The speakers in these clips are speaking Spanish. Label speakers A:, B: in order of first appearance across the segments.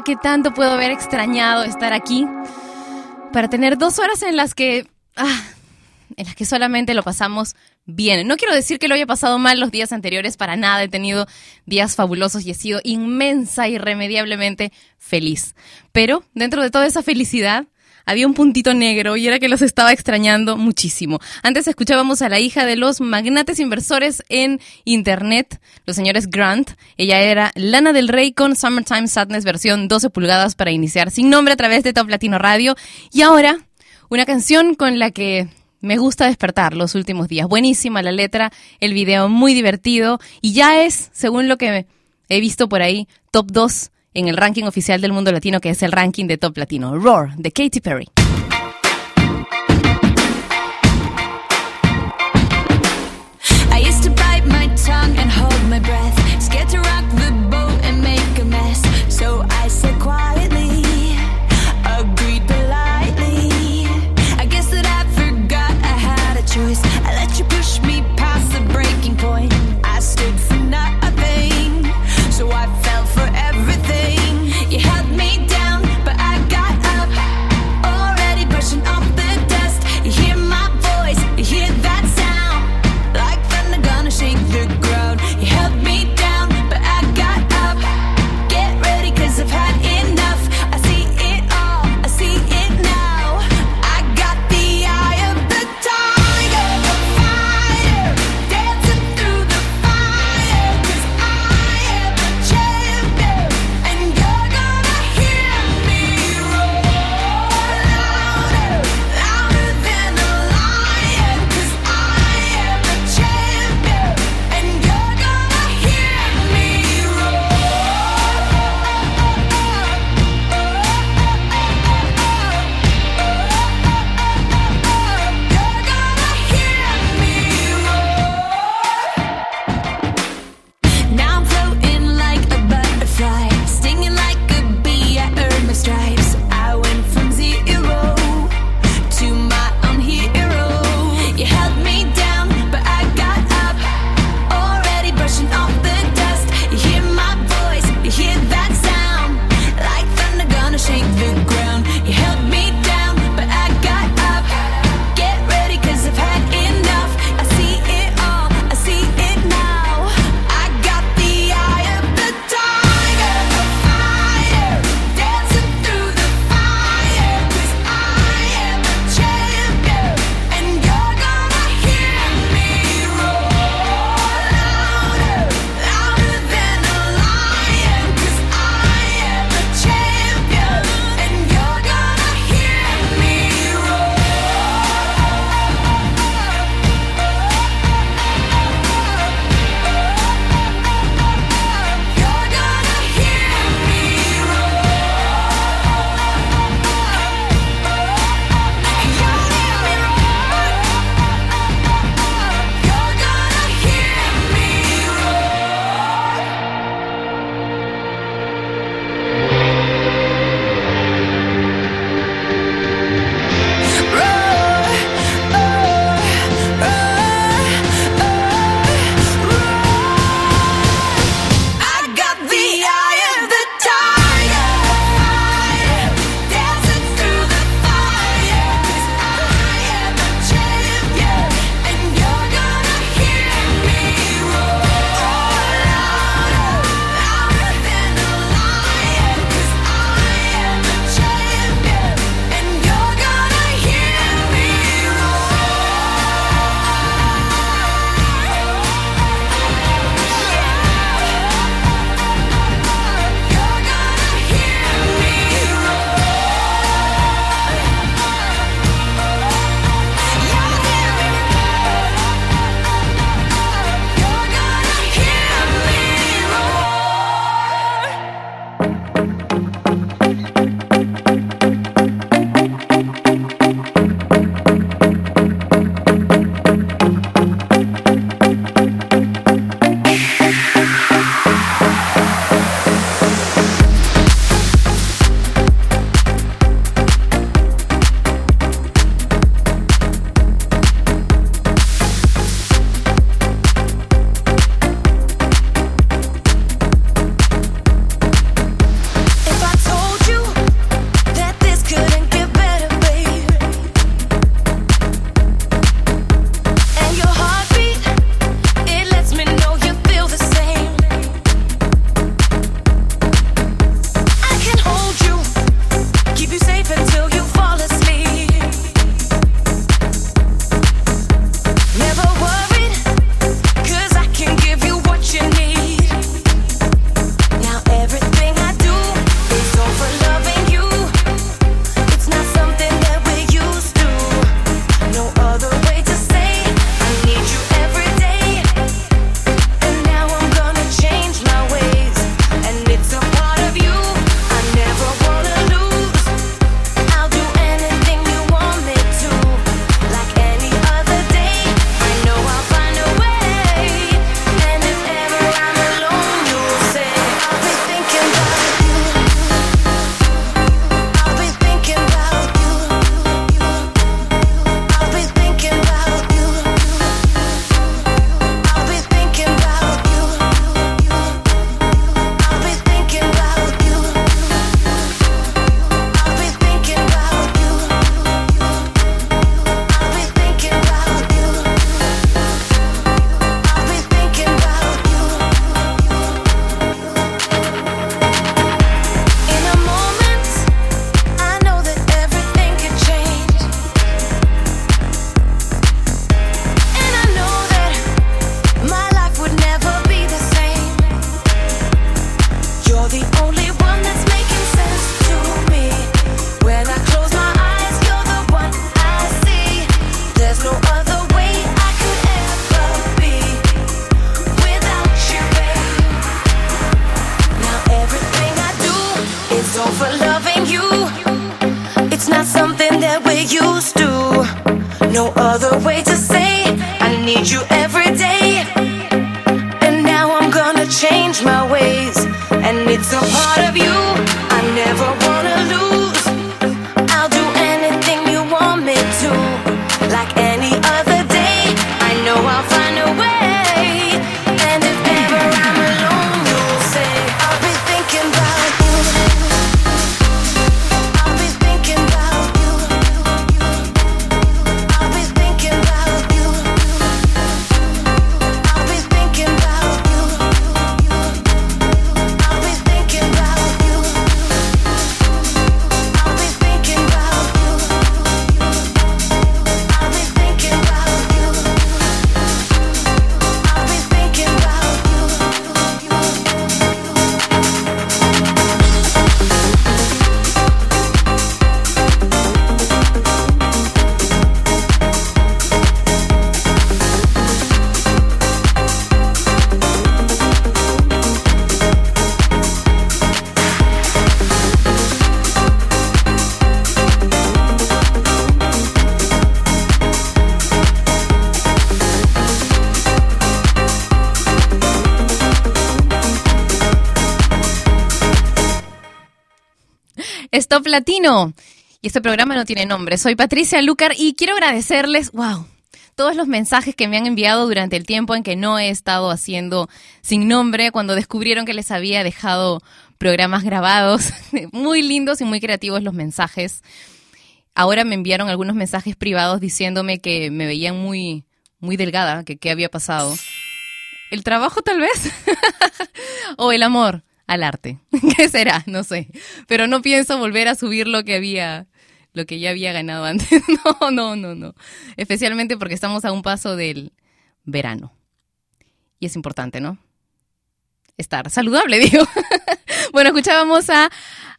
A: Qué tanto puedo haber extrañado estar aquí para tener dos horas en las que, ah, en las que solamente lo pasamos bien. No quiero decir que lo haya pasado mal los días anteriores, para nada. He tenido días fabulosos y he sido inmensa, irremediablemente feliz. Pero dentro de toda esa felicidad, había un puntito negro y era que los estaba extrañando muchísimo. Antes escuchábamos a la hija de los magnates inversores en Internet, los señores Grant. Ella era Lana del Rey con Summertime Sadness versión 12 pulgadas para iniciar sin nombre a través de Top Latino Radio. Y ahora, una canción con la que me gusta despertar los últimos días. Buenísima la letra, el video muy divertido y ya es, según lo que he visto por ahí, top 2 en el ranking oficial del mundo latino, que es el ranking de top latino. Roar, de Katy Perry. Stop Latino. Y este programa no tiene nombre. Soy Patricia Lucar y quiero agradecerles, wow, todos los mensajes que me han enviado durante el tiempo en que no he estado haciendo sin nombre, cuando descubrieron que les había dejado programas grabados. Muy lindos y muy creativos los mensajes. Ahora me enviaron algunos mensajes privados diciéndome que me veían muy, muy delgada, que qué había pasado. ¿El trabajo tal vez? o el amor al arte. ¿Qué será? No sé. Pero no pienso volver a subir lo que había, lo que ya había ganado antes. No, no, no, no. Especialmente porque estamos a un paso del verano. Y es importante, ¿no? Estar saludable, digo. bueno, escuchábamos a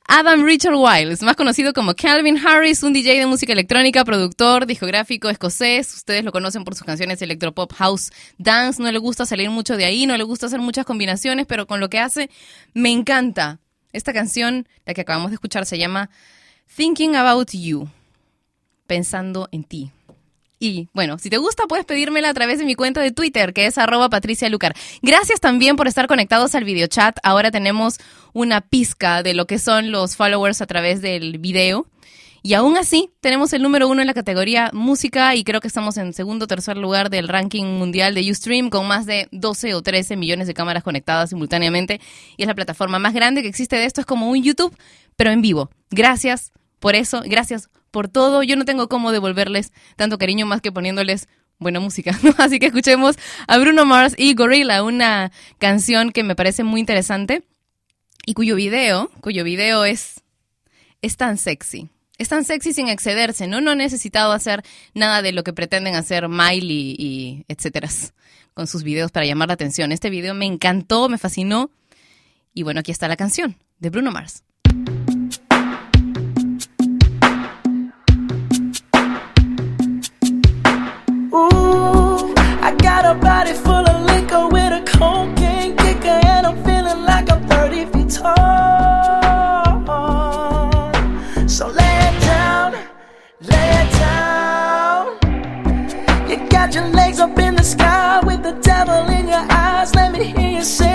A: Adam Richard Wiles, más conocido como Calvin Harris, un DJ de música electrónica, productor, discográfico escocés. Ustedes lo conocen por sus canciones electropop, house, dance. No le gusta salir mucho de ahí, no le gusta hacer muchas combinaciones, pero con lo que hace me encanta. Esta canción, la que acabamos de escuchar, se llama Thinking About You, pensando en ti. Y bueno, si te gusta puedes pedírmela a través de mi cuenta de Twitter, que es arroba Patricia Lucar. Gracias también por estar conectados al videochat. Ahora tenemos una pizca de lo que son los followers a través del video. Y aún así, tenemos el número uno en la categoría música y creo que estamos en segundo o tercer lugar del ranking mundial de Ustream con más de 12 o 13 millones de cámaras conectadas simultáneamente. Y es la plataforma más grande que existe de esto. Es como un YouTube, pero en vivo. Gracias por eso. Gracias por todo. Yo no tengo cómo devolverles tanto cariño más que poniéndoles buena música. Así que escuchemos a Bruno Mars y Gorilla, una canción que me parece muy interesante y cuyo video, cuyo video es, es tan sexy. Es tan sexy sin excederse, ¿no? No he necesitado hacer nada de lo que pretenden hacer Miley y etcétera con sus videos para llamar la atención. Este video me encantó, me fascinó. Y bueno, aquí está la canción de Bruno Mars.
B: Ooh, I got a body full of liquor with a cocaine kicker, and I'm feeling like I'm 30 feet tall. So lay it down, lay it down. You got your legs up in the sky with the devil in your eyes. Let me hear you say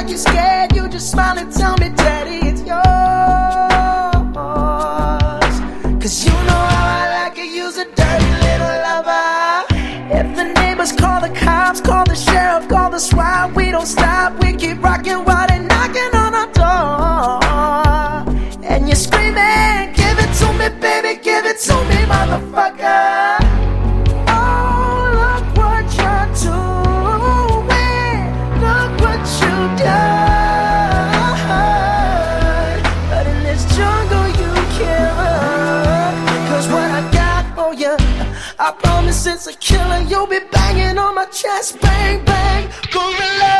B: like you're scared. You just smile and tell me, Daddy, it's yours. Cause you know how I like it. You's a dirty little lover. If the neighbors call the cops, call the sheriff, call the SWAT, we don't stop. We keep rocking while they're knocking on our door. And you're screaming, Give it to me, baby, give it to me, motherfucker. chest, bang, bang, gorilla.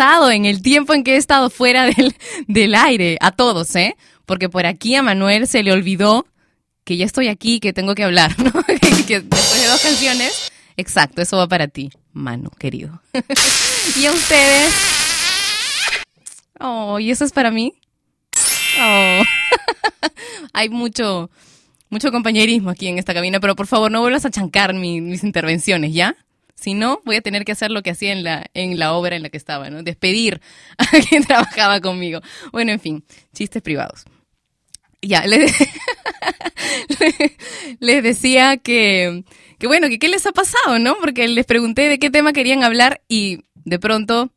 C: en el
A: tiempo en que he estado fuera del, del aire, a todos, ¿eh? Porque por aquí a Manuel se le olvidó que ya estoy aquí, que tengo que hablar, ¿no? que después de dos canciones, exacto, eso va para ti, Manu, querido. y a ustedes... Oh, ¿y eso es para mí? Oh. Hay mucho, mucho compañerismo aquí en esta cabina, pero por favor no vuelvas a chancar mis intervenciones, ¿ya? Si no, voy a tener que hacer lo que hacía en la, en la obra en la que estaba, ¿no? Despedir a quien trabajaba conmigo. Bueno, en fin, chistes privados. Ya, les, les decía que, que bueno, qué les ha pasado, ¿no? Porque les pregunté de qué tema querían hablar y de pronto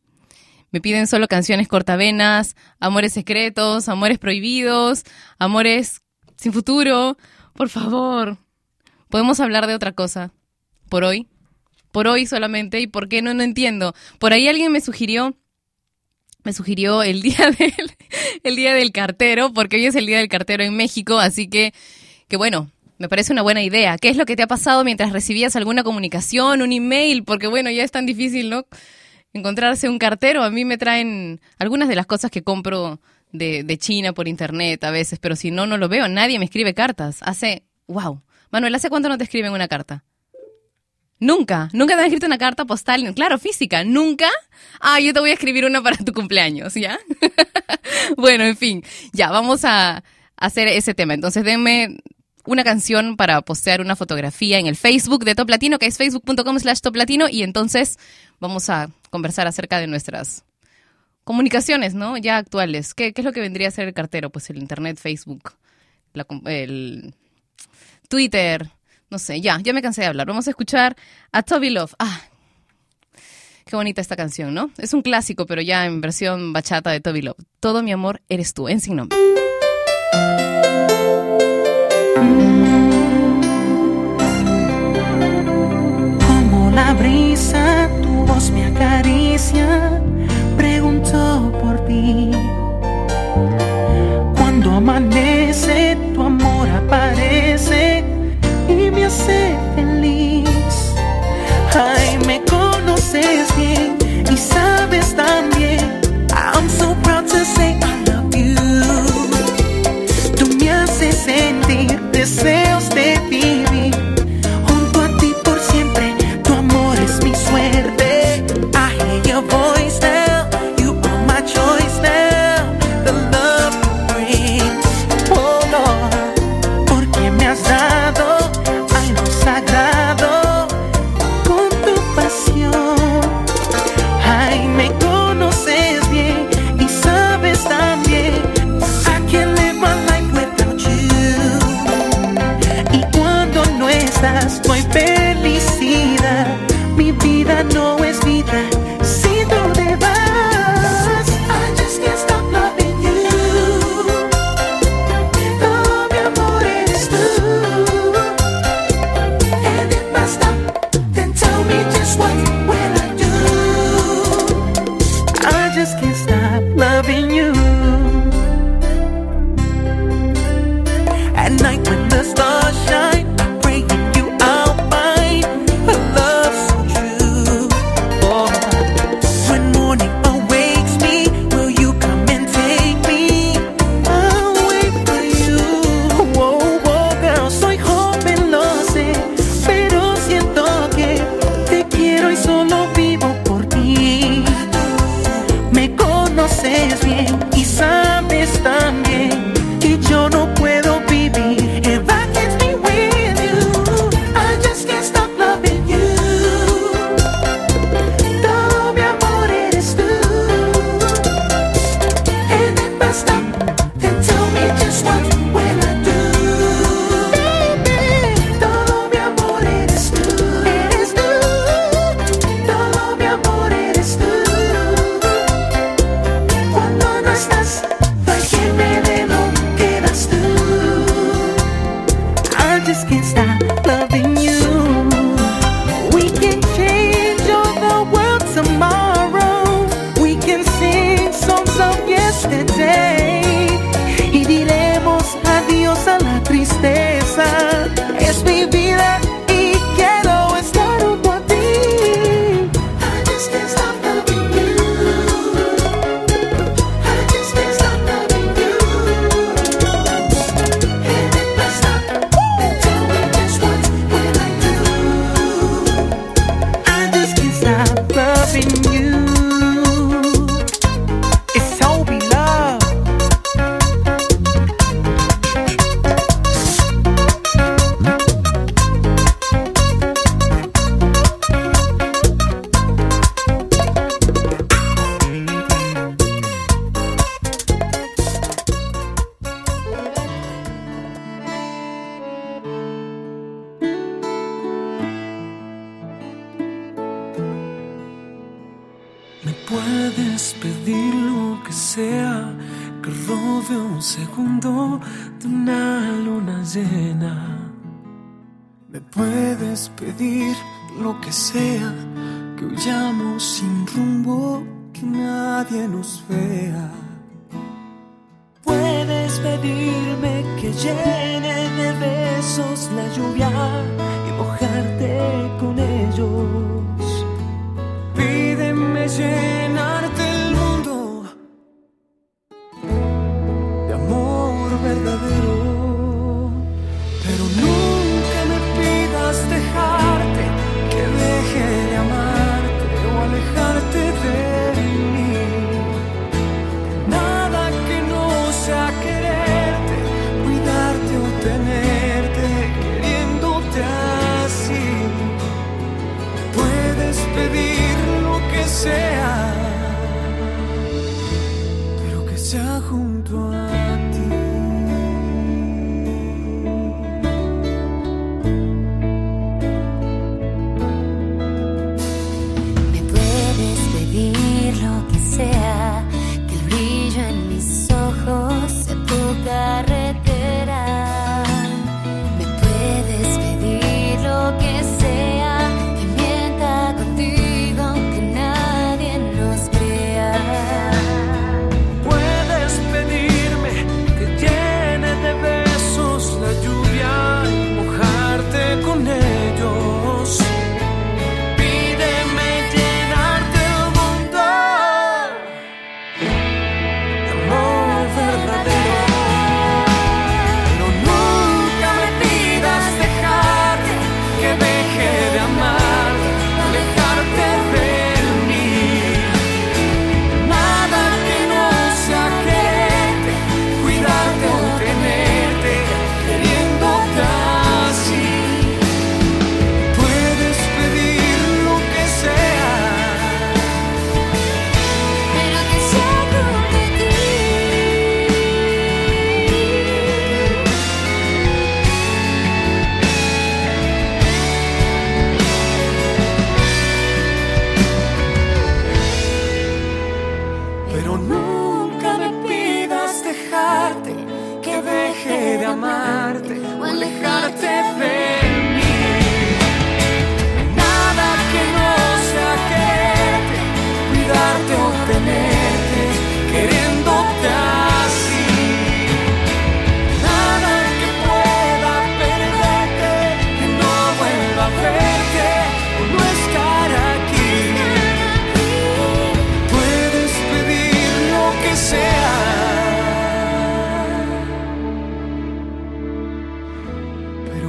A: me piden solo canciones cortavenas, amores secretos, amores prohibidos, amores sin futuro. Por favor, podemos hablar de otra cosa. Por hoy. Por hoy solamente. ¿Y por qué no? No entiendo. Por ahí alguien me sugirió me sugirió el día del el día del cartero, porque hoy es el día del cartero en México, así que que bueno, me parece una buena idea. ¿Qué es lo que te ha pasado mientras recibías alguna comunicación, un email? Porque bueno, ya es tan difícil, ¿no? Encontrarse un cartero. A mí me traen algunas de las cosas que compro de, de China por internet a veces, pero si no, no lo veo. Nadie me escribe cartas. Hace, wow. Manuel, ¿hace cuánto no te escriben una carta? Nunca, nunca te han escrito una carta postal, claro, física, nunca. Ah, yo te voy a escribir una para tu cumpleaños, ¿ya? bueno, en fin, ya, vamos a hacer ese tema. Entonces, denme una canción para postear una fotografía en el Facebook de Top Latino, que es facebook.com slash Top Latino, y entonces vamos a conversar acerca de nuestras comunicaciones, ¿no? Ya actuales. ¿Qué, qué es lo que vendría a ser el cartero? Pues el Internet, Facebook, la el Twitter, no sé, ya, ya me cansé de hablar. Vamos a escuchar a Toby Love. Ah, qué bonita esta canción, ¿no? Es un clásico, pero ya en versión bachata de Toby Love. Todo mi amor eres tú, en sin nombre.
B: Como la brisa, tu voz me acaricia, preguntó por ti. Cuando amanece, Me
D: puedes pedir lo que sea, que huyamos sin rumbo, que nadie nos vea. Puedes pedirme que llene de besos la lluvia y mojarte con ellos. Pídeme llenarte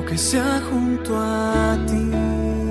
D: que sea junto a ti.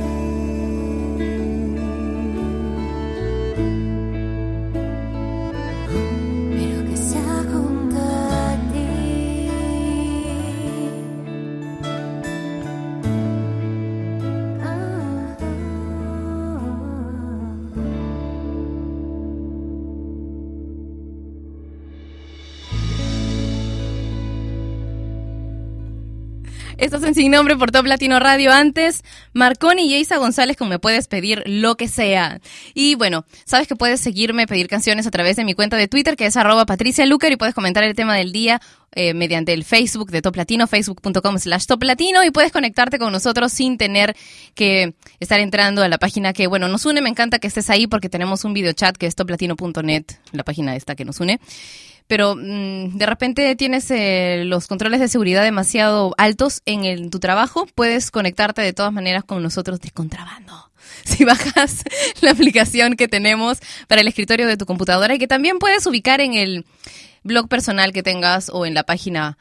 A: Estás en Sin Nombre por Top Latino Radio. Antes, Marconi y Isa González con Me Puedes Pedir Lo Que Sea. Y bueno, sabes que puedes seguirme, pedir canciones a través de mi cuenta de Twitter, que es arroba Patricia y puedes comentar el tema del día eh, mediante el Facebook de Top Latino, facebook.com slash Top Latino, y puedes conectarte con nosotros sin tener que estar entrando a la página que, bueno, nos une. Me encanta que estés ahí porque tenemos un videochat que es toplatino.net, la página esta que nos une pero mm, de repente tienes eh, los controles de seguridad demasiado altos en, tu trabajo, puedes conectarte de todas maneras con nosotros de contrabando. Si bajas la aplicación que tenemos para el escritorio de tu computadora y que también puedes ubicar en el blog personal que tengas o en la página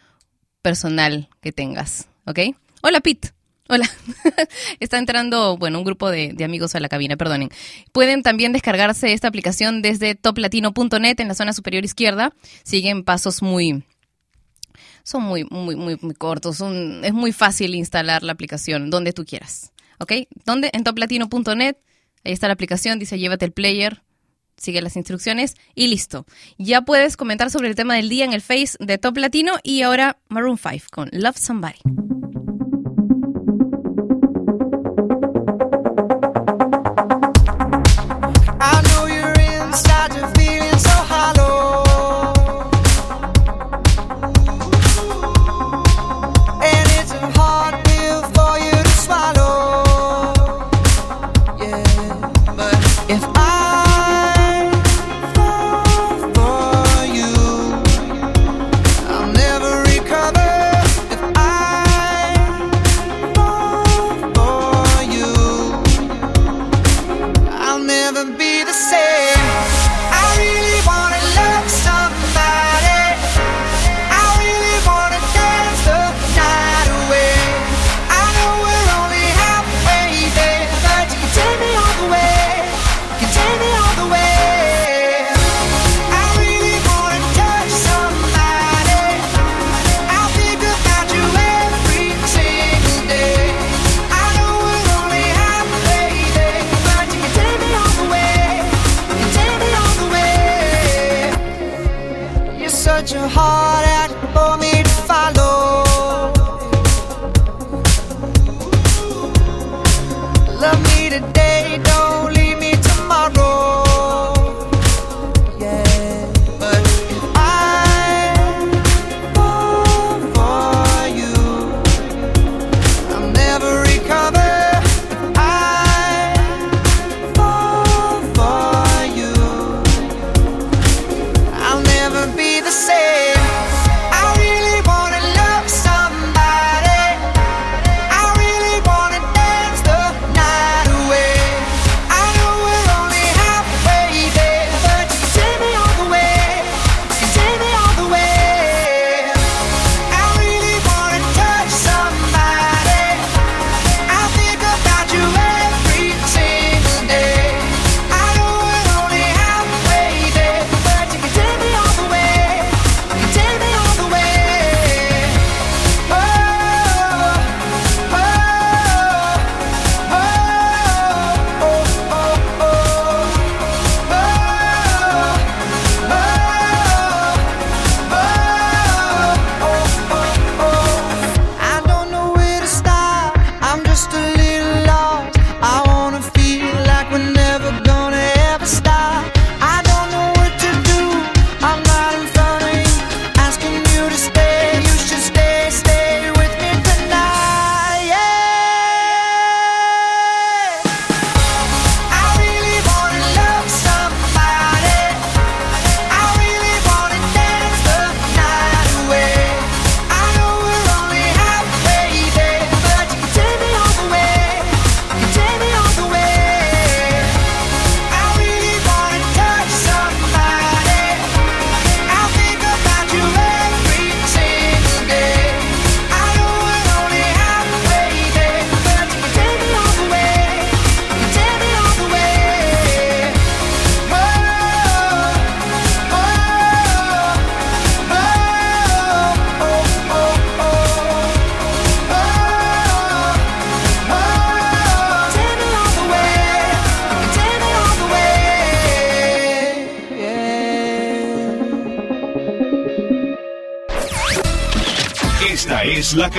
A: personal que tengas, ¿ok? Hola, Pete. Hola. Está entrando, bueno, un grupo de, amigos a la cabina, perdonen. Pueden también descargarse esta aplicación desde toplatino.net en la zona superior izquierda. Siguen pasos muy son muy muy muy muy cortos, son es muy fácil instalar la aplicación donde tú quieras. ¿Ok? ¿Dónde? En toplatino.net. Ahí está la aplicación, dice llévate el player, sigue las instrucciones y listo. Ya puedes comentar sobre el tema del día en el Face de Top Latino y ahora Maroon 5 con
E: Love Somebody.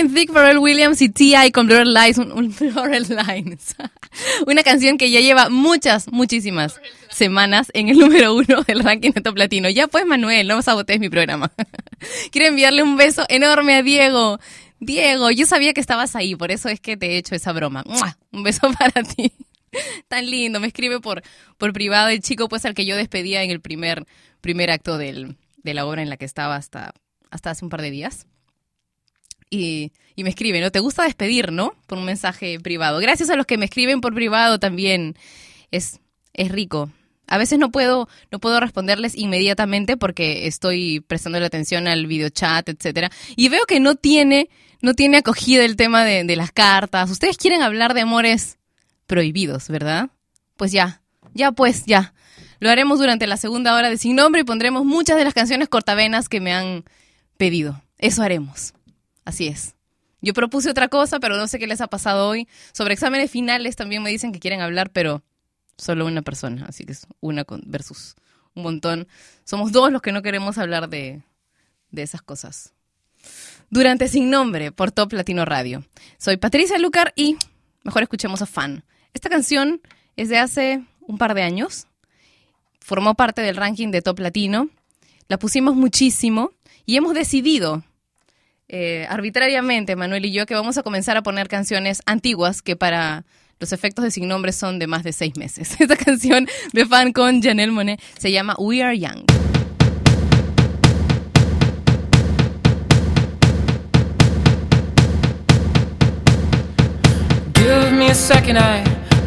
A: Robin Thicke, Pharrell Williams y T.I. con Blurred Lines, un, un- Lines. Una canción que ya lleva muchas, muchísimas semanas en el número uno del ranking de Top Latino. Ya pues, Manuel, no sabotees mi programa. Quiero enviarle un beso enorme a Diego. Diego, yo sabía que estabas ahí, por eso es que te he hecho esa broma. ¡Mua! Un beso para ti. Tan lindo, me escribe por, por privado el chico pues al que yo despedía en el primer, primer acto del, de la obra en la que estaba hasta, hasta hace un par de días y, y me escribe, ¿no? ¿Te gusta despedir, no? Por un mensaje privado. Gracias a los que me escriben por privado también. Es, es rico. A veces no puedo, no puedo responderles inmediatamente porque estoy prestando la atención al videochat, etcétera. Y veo que no tiene, no tiene acogida el tema de, de las cartas. Ustedes quieren hablar de amores prohibidos, ¿verdad? Pues ya, ya pues, ya. Lo haremos durante la segunda hora de Sin Nombre y pondremos muchas de las canciones cortavenas que me han pedido. Eso haremos. Así es. Yo propuse otra cosa, pero no sé qué les ha pasado hoy. Sobre exámenes finales también me dicen que quieren hablar, pero solo una persona. Así que es una versus un montón. Somos dos los que no queremos hablar de, de esas cosas. Durante Sin Nombre por Top Latino Radio. Soy Patricia Lucar y mejor escuchemos a Fan. Esta canción es de hace un par de años. Formó parte del ranking de Top Latino. La pusimos muchísimo y hemos decidido eh, arbitrariamente, Manuel y yo, que vamos a comenzar a poner canciones antiguas que para los efectos de sin nombre son de más de seis meses. Esta canción de fan con Janelle Monet se llama We Are Young.
D: Give me a second, I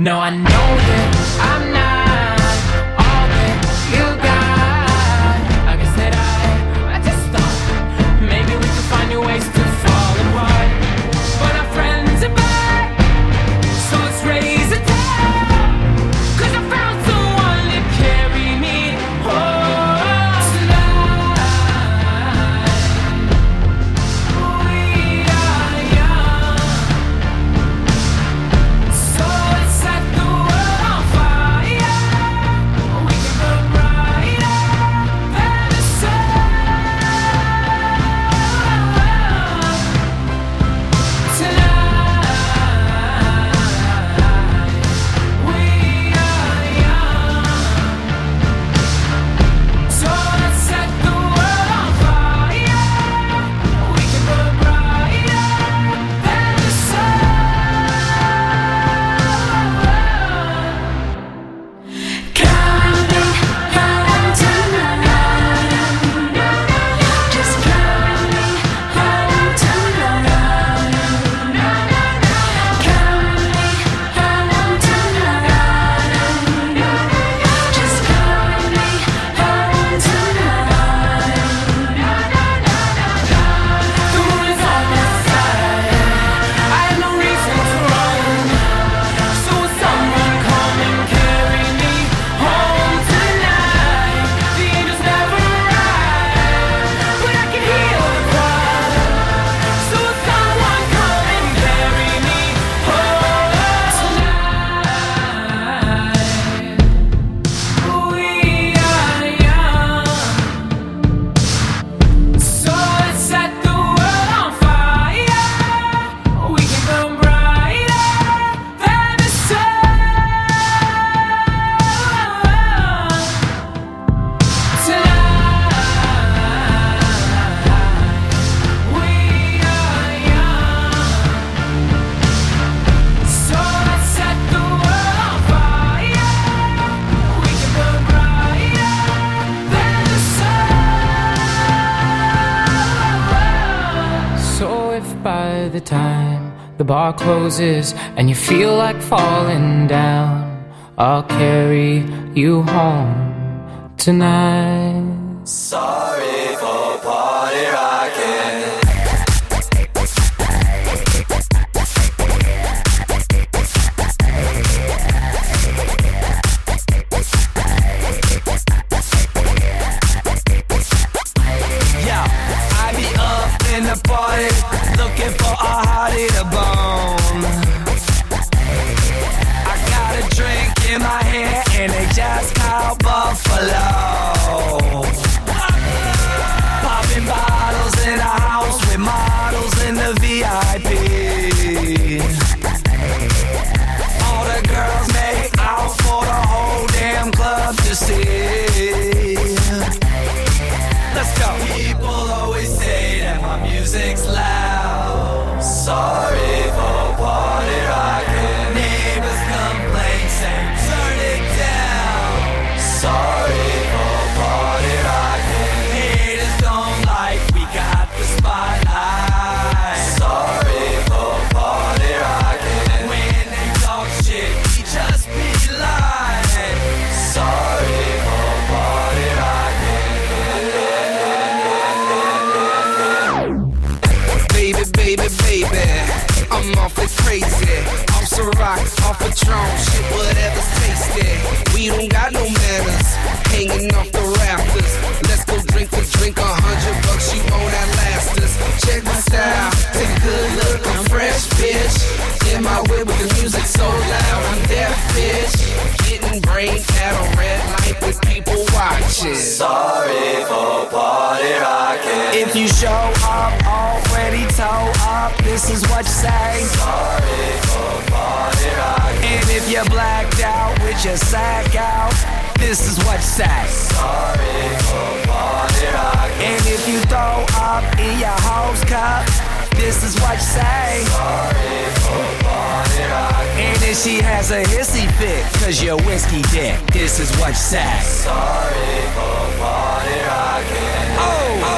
D: No, I know that bar closes and you feel like falling down. I'll carry you home tonight.
F: Sorry for party rocking. Yeah, I be up in the party, looking for a hottie to bone. I got a drink in my hand, and they just called Buffalo. So loud, I'm deaf, bitch. Getting brain at a red light with people watching. Sorry for party rocking. If you show up already toe up, this is what you say. Sorry for party rocking. And if you're blacked out with your sack out, this is what you say. Sorry for party rocking. And if you throw up in your house cup, this is what you say. Sorry for. And if she has a hissy fit, cause you're whiskey dick, this is what you say. Sorry for party rocking. Oh, oh,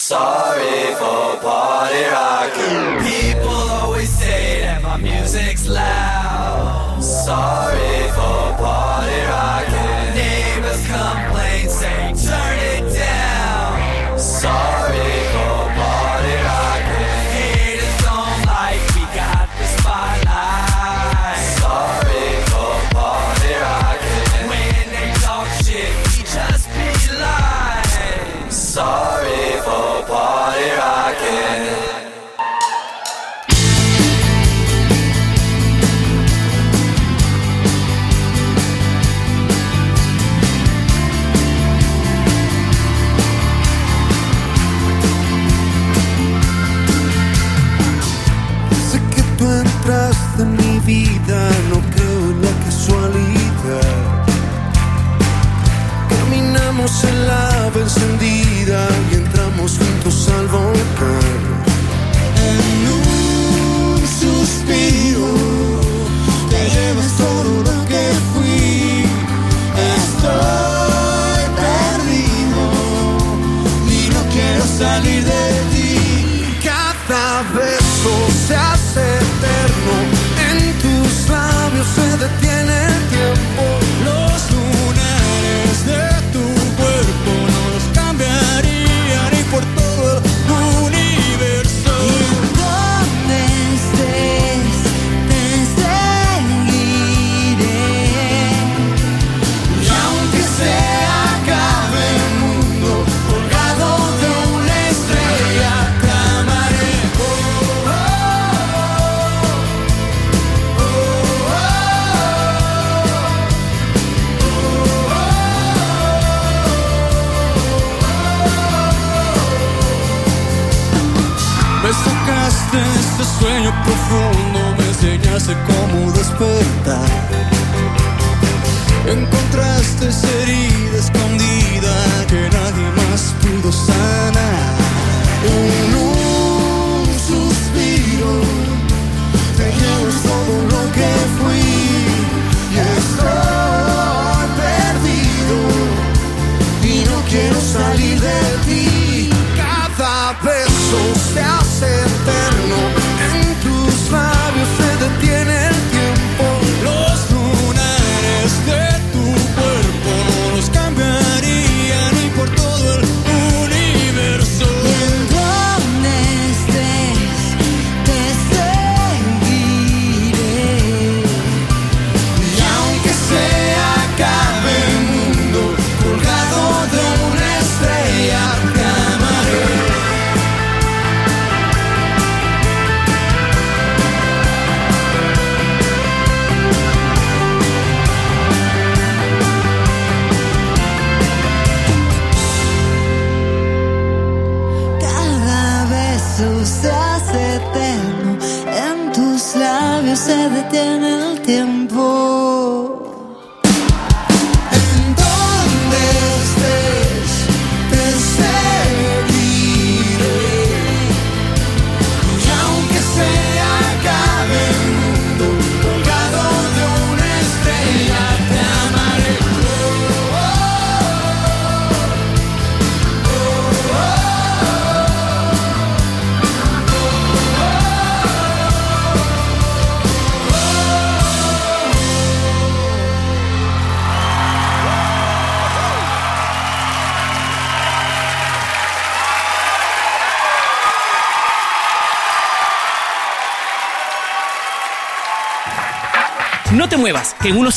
F: Sorry for party rocking. People always say that my music's loud. Sorry for party rocking. Neighbors complain, say turn it down. Sorry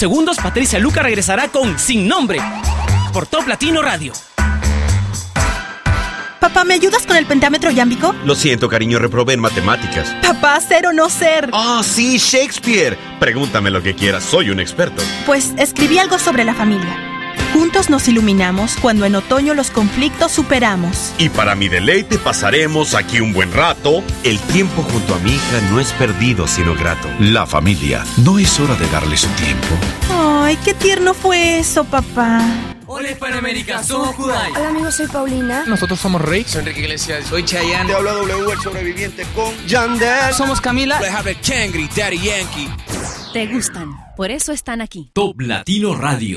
C: segundos Patricia Luca regresará con Sin Nombre por Top Latino Radio.
G: Papá, ¿me ayudas con el pentámetro yámbico?
H: Lo siento, cariño, reprobé en matemáticas.
G: Papá, ser o no ser.
H: Ah, sí, Shakespeare. Pregúntame lo que quieras, soy un experto.
G: Pues escribí algo sobre la familia. Juntos nos iluminamos cuando en otoño los conflictos superamos.
H: Y para mi deleite pasaremos aquí un buen rato. El tiempo junto a mi hija no es perdido, sino grato.
I: La familia, ¿no es hora de darle su tiempo?
G: Ay, qué tierno fue eso, papá.
J: Hola Hispanoamérica, somos Kudai.
K: Hola amigos, soy Paulina.
J: Nosotros somos Rey. Soy Enrique Iglesias. Soy Chayanne.
L: Te habla W, el sobreviviente con Yandel.
J: Somos Camila. Habla Changri, Daddy Yankee.
A: Te gustan, por eso están aquí.
C: Top Latino Radio.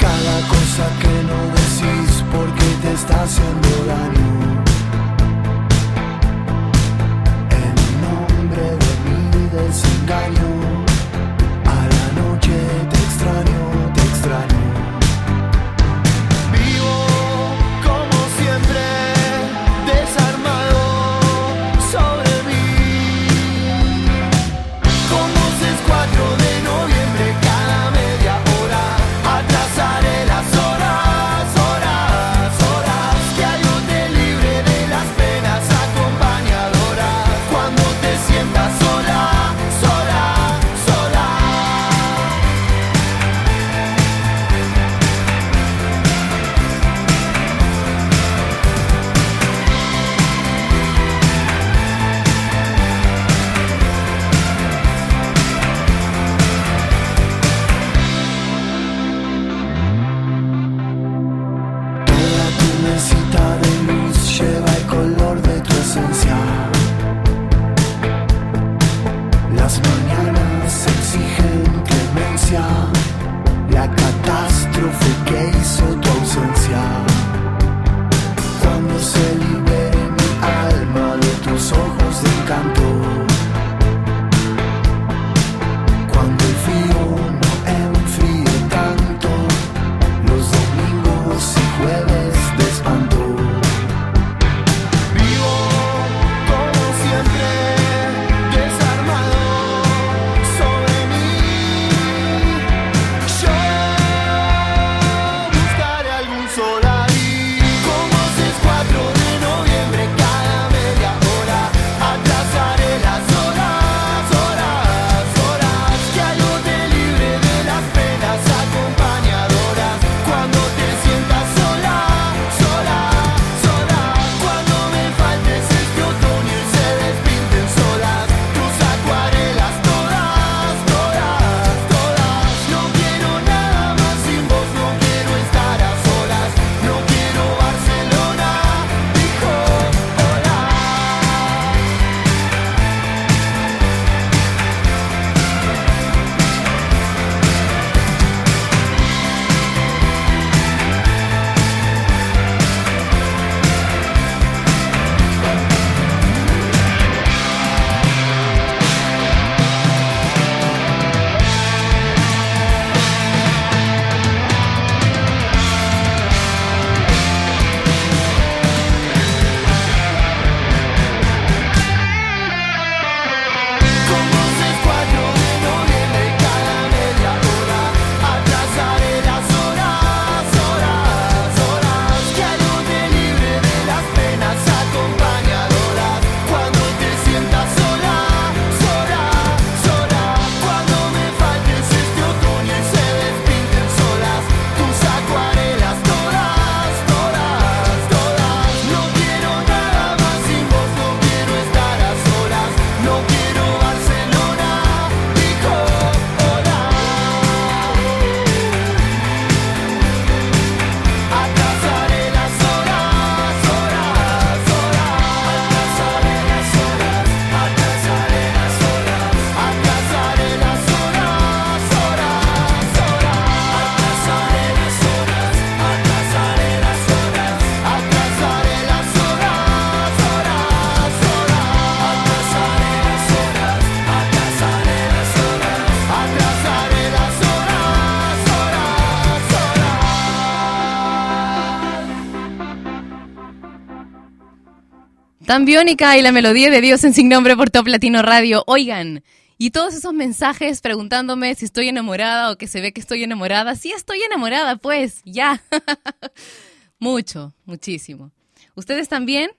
M: Cada cosa que no decís porque te está haciendo daño. En nombre de mi desengaño.
A: Tan biónica y la melodía de Dios en sin nombre por Top Latino Radio. Oigan, y todos esos mensajes preguntándome si estoy enamorada o que se ve que estoy enamorada. Sí estoy enamorada, pues, ya. Mucho, muchísimo. ¿Ustedes también?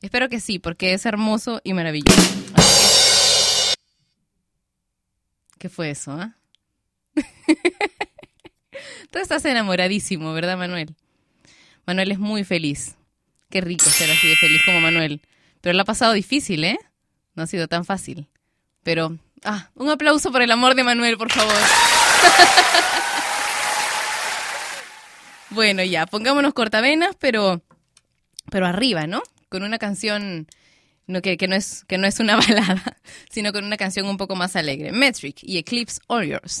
A: Espero que sí, porque es hermoso y maravilloso. ¿Qué fue eso, ah? Tú estás enamoradísimo, ¿verdad, Manuel? Manuel es muy feliz. Qué rico ser así de feliz como Manuel. Pero le ha pasado difícil, ¿eh? No ha sido tan fácil. Pero, ah, un aplauso por el amor de Manuel, por favor. bueno, ya, pongámonos cortavenas, pero, pero arriba, ¿no? Con una canción no, que, que no es, que no es una balada, sino con una canción un poco más alegre. Metric y Eclipse All Yours.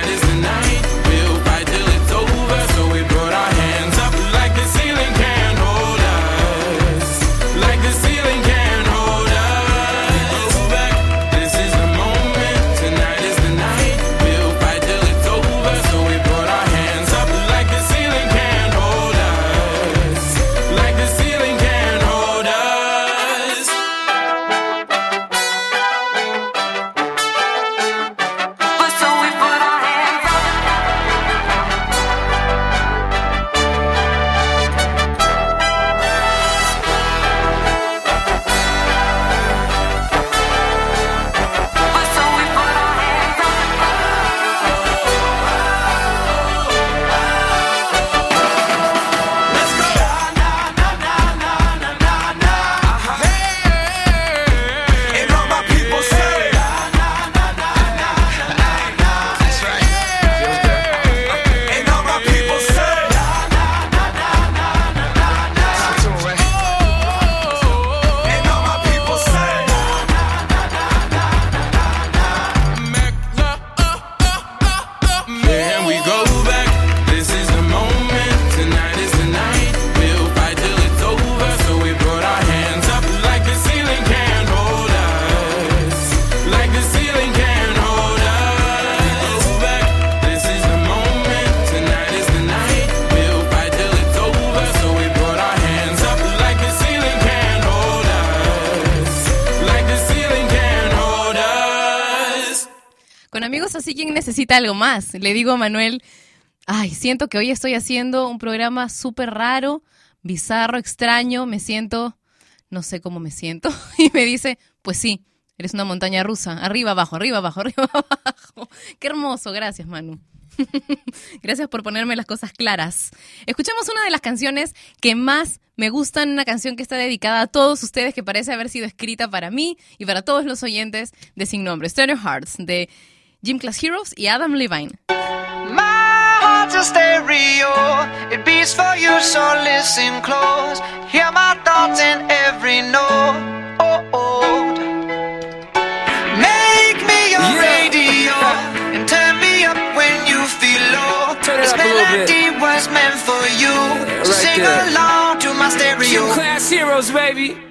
A: ¿quién necesita algo más? Le digo a Manuel, ay, siento que hoy estoy haciendo un programa súper raro, bizarro, extraño, me siento, no sé cómo me siento. Y me dice, pues sí, eres una montaña rusa, arriba, abajo, arriba, abajo, arriba, abajo. Qué hermoso, gracias Manu. Gracias por ponerme las cosas claras. Escuchemos una de las canciones que más me gustan, una canción que está dedicada a todos ustedes, que parece haber sido escrita para mí y para todos los oyentes de Sin Nombre. Stereo Hearts, de Gym Class Heroes y Adam Levine.
E: My heart's a stereo, it beats for you, so listen close. Hear my thoughts in every note. Oh, oh. Make me your radio and turn me up when you feel low.
N: Turn
E: this
N: up a little bit.
E: melody was meant for you. so
N: right
E: sing
N: there.
E: along to my stereo.
N: Gym class heroes, baby.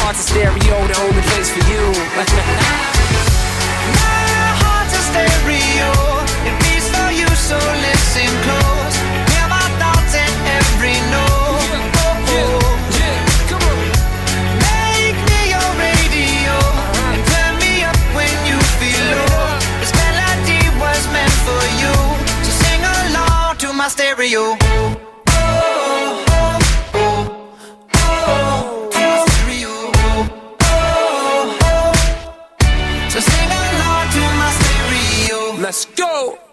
F: heart's a stereo, the only place for you.
E: My heart's a stereo. It beats for you, so listen close. Hear my thoughts in every note. Oh, oh. Make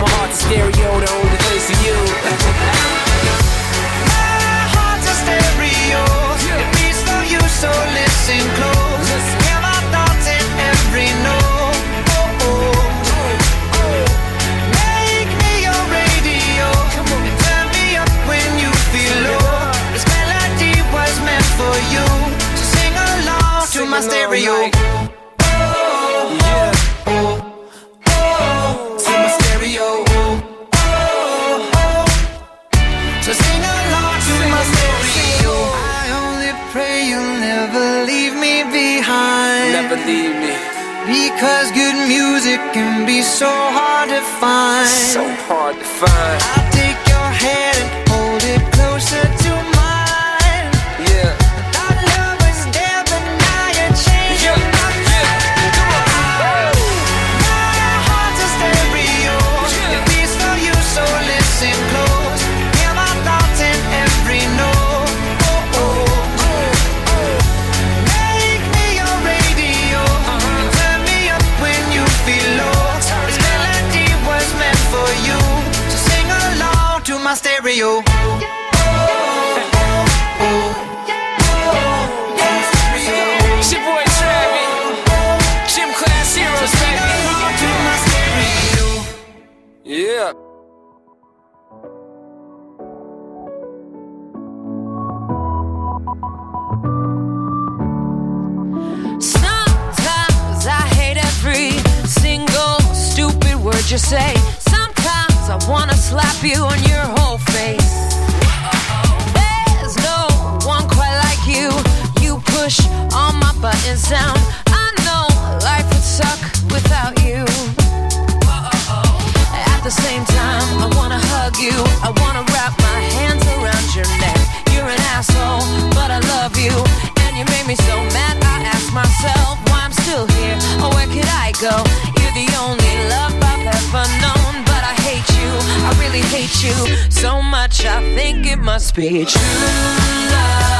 F: my heart's a stereo, the only place for you.
E: My heart's a stereo. It beats for you, so listen close. Hear my thoughts in every note. Oh, oh. oh, oh. Make me your radio. And turn me up when you feel low. This melody was meant for you. So sing along to my stereo. Leave me. Because good music can be so hard to find.
F: So hard to find.
E: I'll take your hand
O: Sometimes I hate every single stupid word you say. Sometimes I wanna slap you on your whole face. There's no one quite like you. You push all my buttons down. I know life would suck without you. At the same time, I wanna hug you. I wanna wrap around your neck. You're an asshole, but I love you. And you made me so mad, I ask myself why I'm still here. Or where could I go? You're the only love I've ever known. But I hate you, I really hate you so much. I think it must be true love.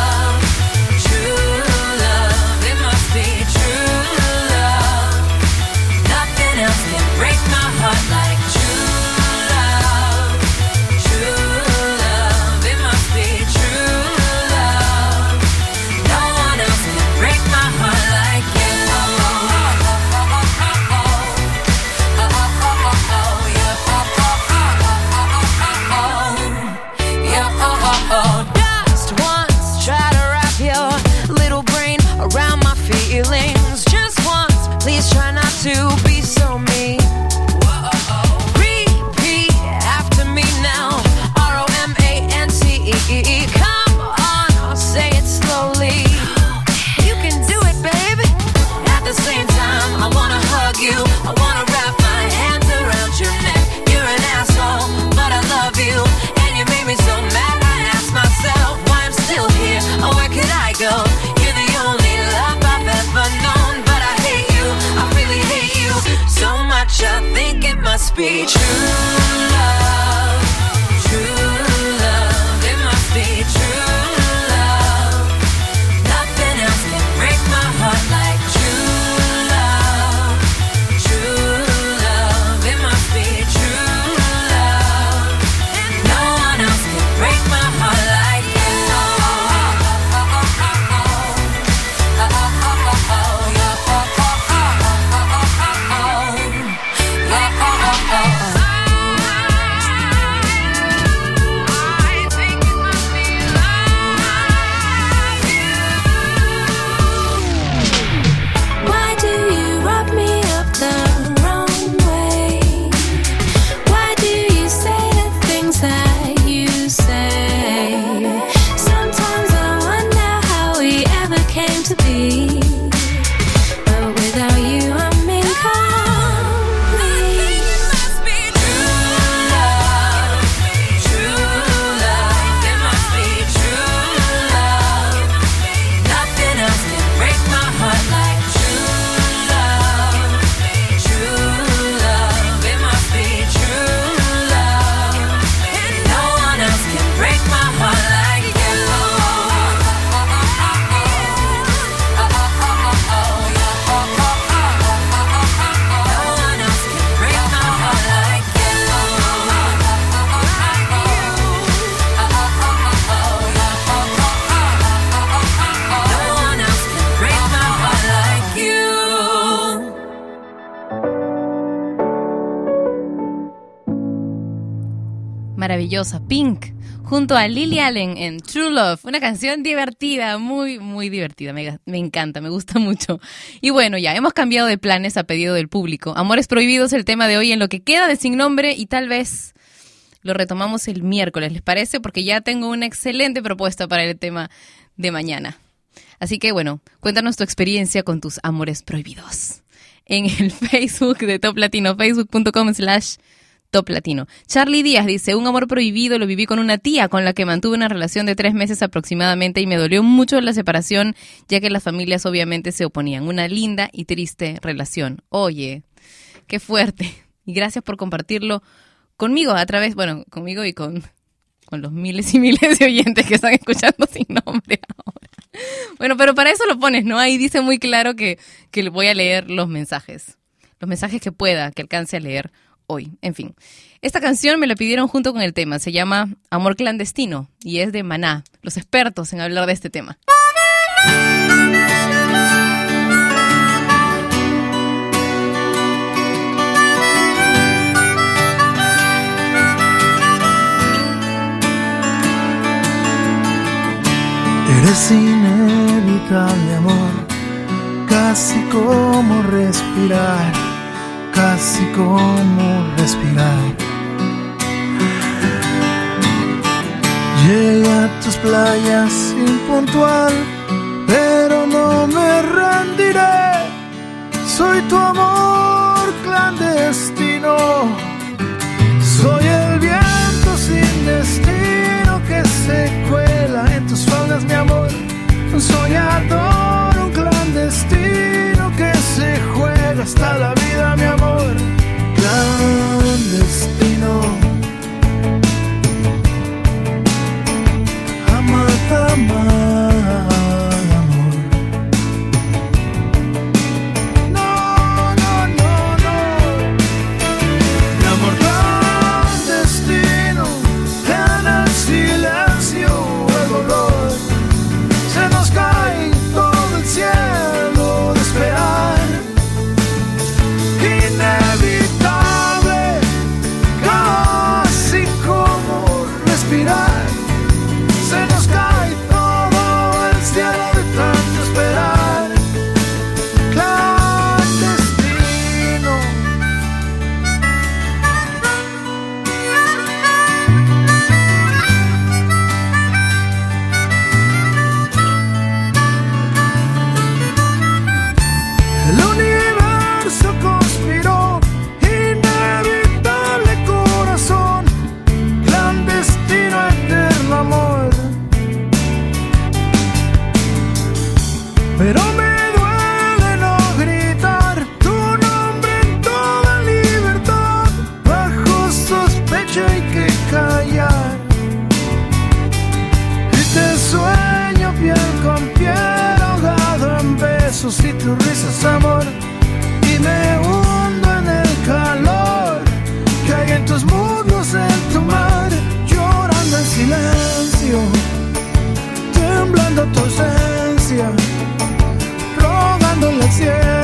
A: A Lily Allen en True Love, una canción divertida, muy, muy divertida, me, me encanta, me gusta mucho. Y bueno, ya hemos cambiado de planes a pedido del público. Amores Prohibidos, el tema de hoy en lo que queda de Sin Nombre y tal vez lo retomamos el miércoles, ¿les parece? Porque ya tengo una excelente propuesta para el tema de mañana. Así que bueno, cuéntanos tu experiencia con tus amores prohibidos. En el Facebook de Top Latino, facebook.com slash Top Latino. Charlie Díaz dice, un amor prohibido lo viví con una tía con la que mantuve una relación de tres meses aproximadamente y me dolió mucho la separación, ya que las familias obviamente se oponían. Una linda y triste relación. Oye, qué fuerte. Y gracias por compartirlo conmigo a través, bueno, conmigo y con, con los miles y miles de oyentes que están escuchando sin nombre ahora. Bueno, pero para eso lo pones, ¿no? Ahí dice muy claro que, que voy a leer los mensajes. Los mensajes que pueda, que alcance a leer hoy. En fin, esta canción me la pidieron junto con el tema. Se llama Amor Clandestino y es de Maná, los expertos en hablar de este tema.
P: Eres inevitable, amor, casi como respirar, casi como respirar. Llegué a tus playas impuntual, pero no me rendiré. Soy tu amor clandestino, soy el viento sin destino que se cuela en tus faldas, mi amor. Un soñador, hasta la vida, mi amor. Clandestino. Amar, amar,
Q: 那天。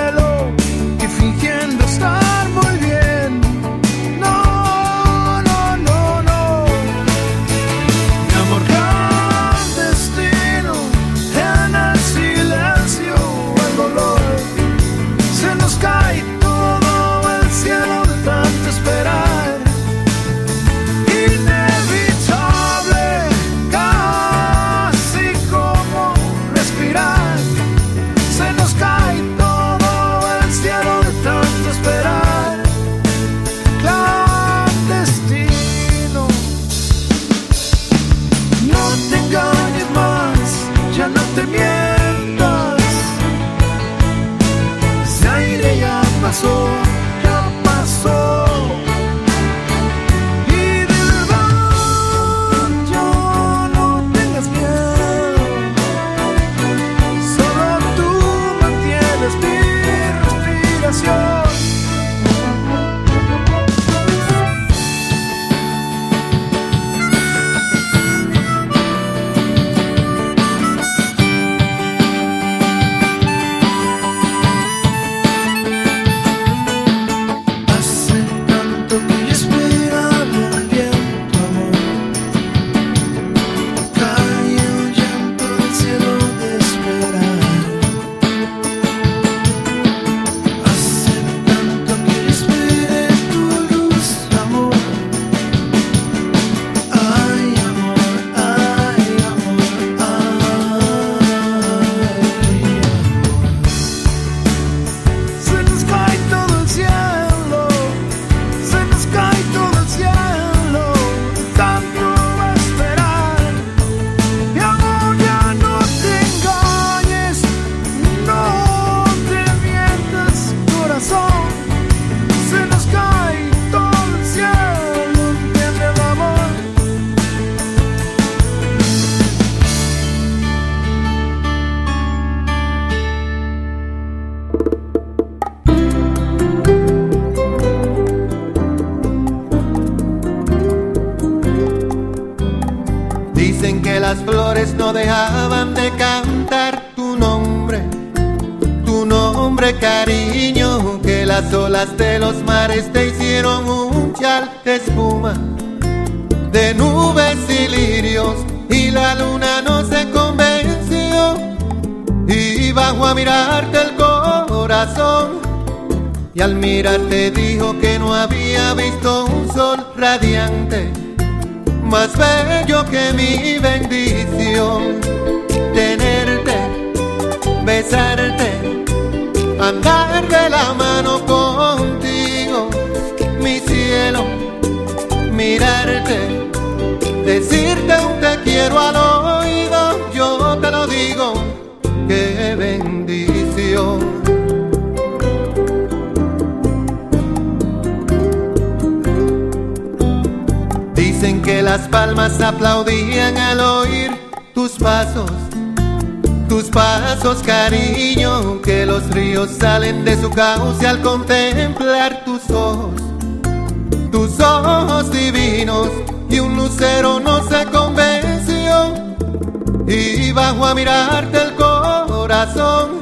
Q: Cauce al contemplar tus ojos, tus ojos divinos, y un lucero no se convenció, y bajó a mirarte el corazón,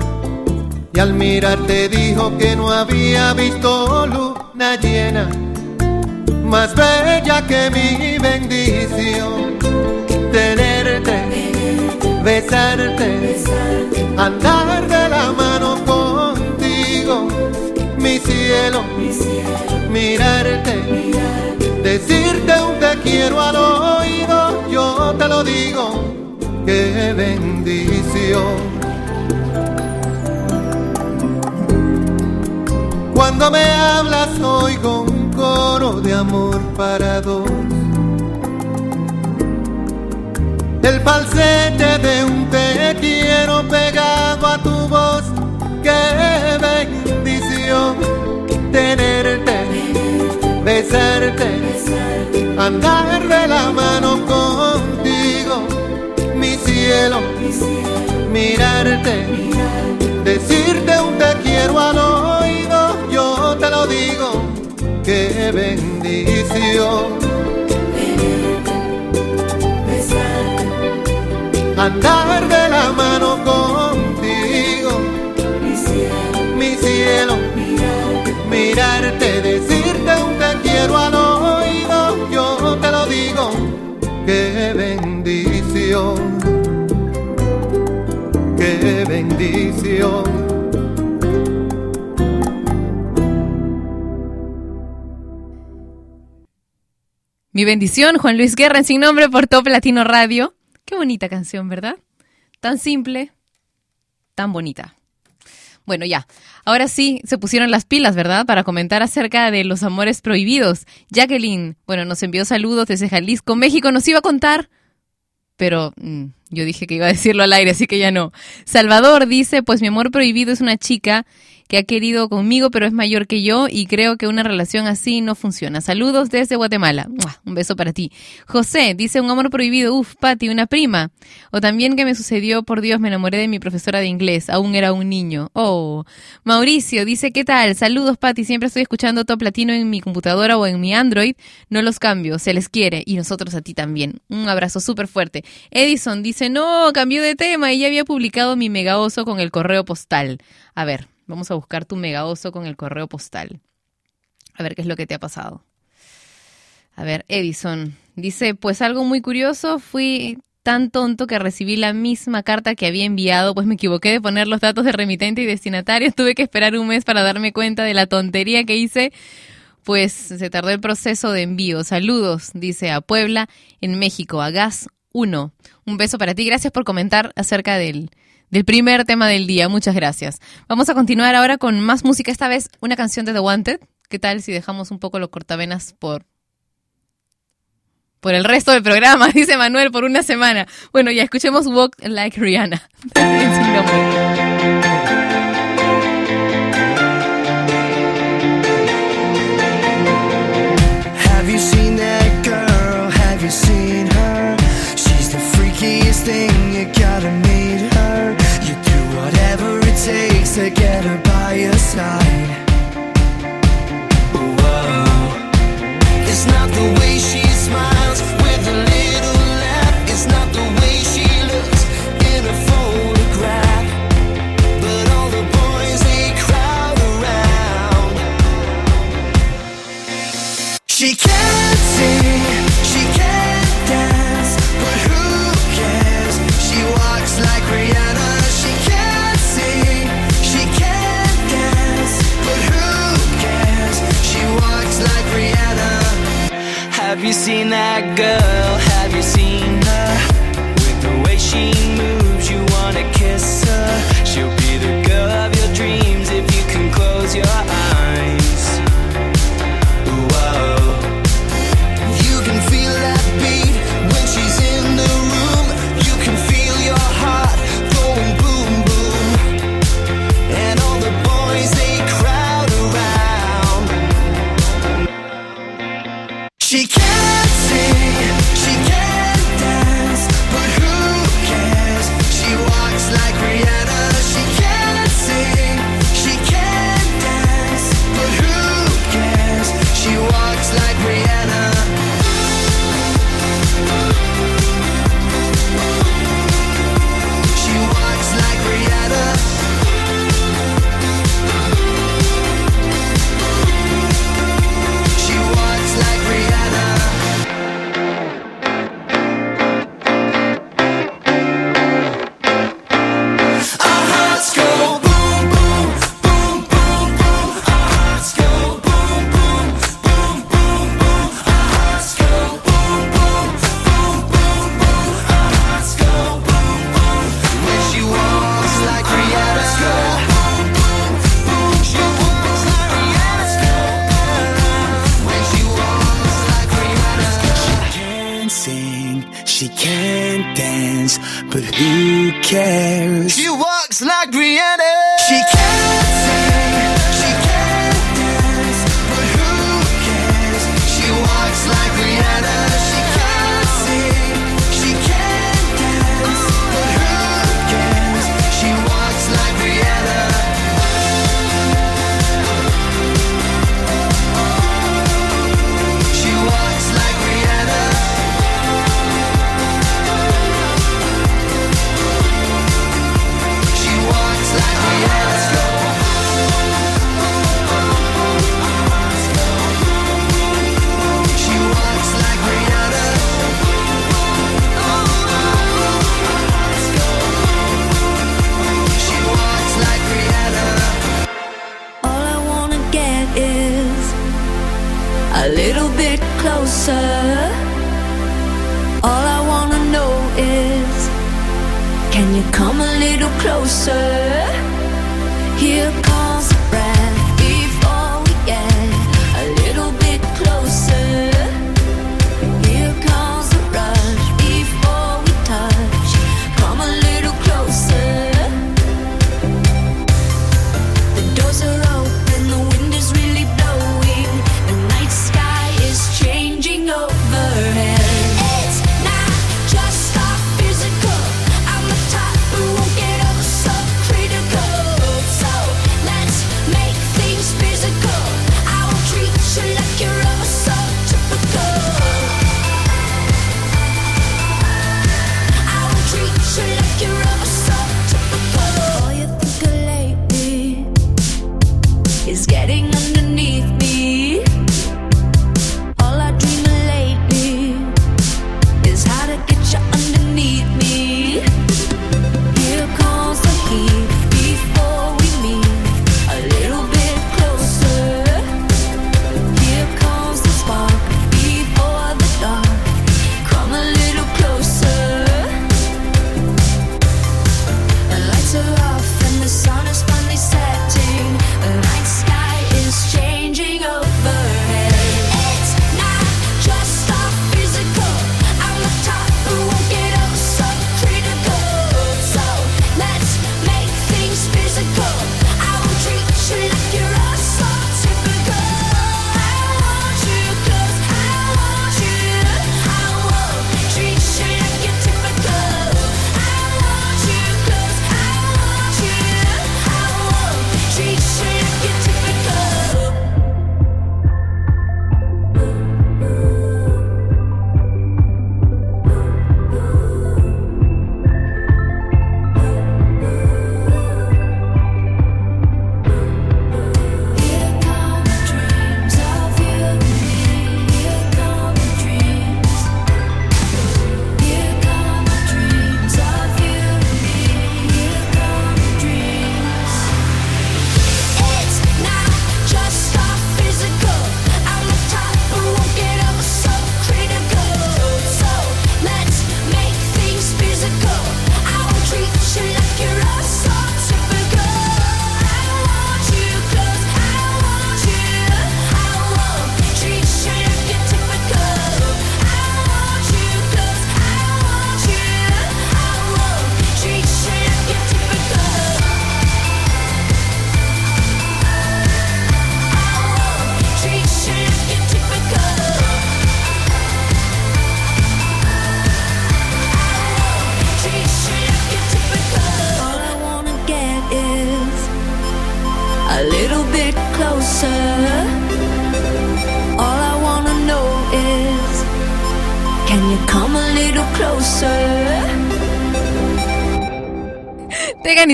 Q: y al mirarte dijo que no había visto luna llena más bella que mi bendición. Tenerte, besarte, andar de la mano mi cielo, mirarte, decirte un te quiero al oído, yo te lo digo, qué bendición. Cuando me hablas oigo un coro de amor para dos. El falsete de un te quiero tenerte, besarte, andar de la mano contigo, mi cielo, mirarte, decirte un te quiero al oído, yo te lo digo, qué bendición. Andar de Mi bendición,
A: Juan Luis Guerra en Sin Nombre por Top Latino Radio. Qué bonita canción, ¿verdad? Tan simple, tan bonita. Bueno, ya. Ahora sí, se pusieron las pilas, ¿verdad? Para comentar acerca de los amores prohibidos. Jacqueline, bueno, nos envió saludos desde Jalisco, México. Nos iba a contar, pero mm, yo dije que iba a decirlo al aire, así que ya no. Salvador dice, pues mi amor prohibido es una chica que ha querido conmigo, pero es mayor que yo y creo que una relación así no funciona. Saludos desde Guatemala. Un beso para ti. José dice un amor prohibido. Uf, Pati, una prima. O también que me sucedió, por Dios, me enamoré de mi profesora de inglés. Aún era un niño. Oh. Mauricio dice, ¿qué tal? Saludos, Pati. Siempre estoy escuchando Top Latino en mi computadora o en mi Android. No los cambio. Se les quiere. Y nosotros a ti también. Un abrazo súper fuerte. Edison dice, no, cambió de tema y había publicado mi mega oso con el correo postal. A ver, Vamos a buscar tu mega oso con el correo postal. A ver qué es lo que te ha pasado. A ver, Edison dice, pues algo muy curioso, fui tan tonto que recibí la misma carta que había enviado, pues me equivoqué de poner los datos de remitente y destinatario, tuve que esperar un mes para darme cuenta de la tontería que hice, pues se tardó el proceso de envío. Saludos, dice a Puebla, en México, a Gas 1. Un beso para ti, gracias por comentar acerca del, del primer tema del día. Muchas gracias. Vamos a continuar ahora con más música, esta vez una canción de The Wanted. ¿Qué tal si dejamos un poco los cortavenas por por el resto del programa, dice Manuel, por una semana. Bueno, ya escuchemos Walk Like Rihanna.
M: She's the freakiest thing, you gotta meet nice to get her by your side. Whoa. It's not the way she smiles with a little laugh. It's not the
B: way she
M: looks in a photograph. But all the boys, they crowd around. She can't
O: Have you seen
A: that girl?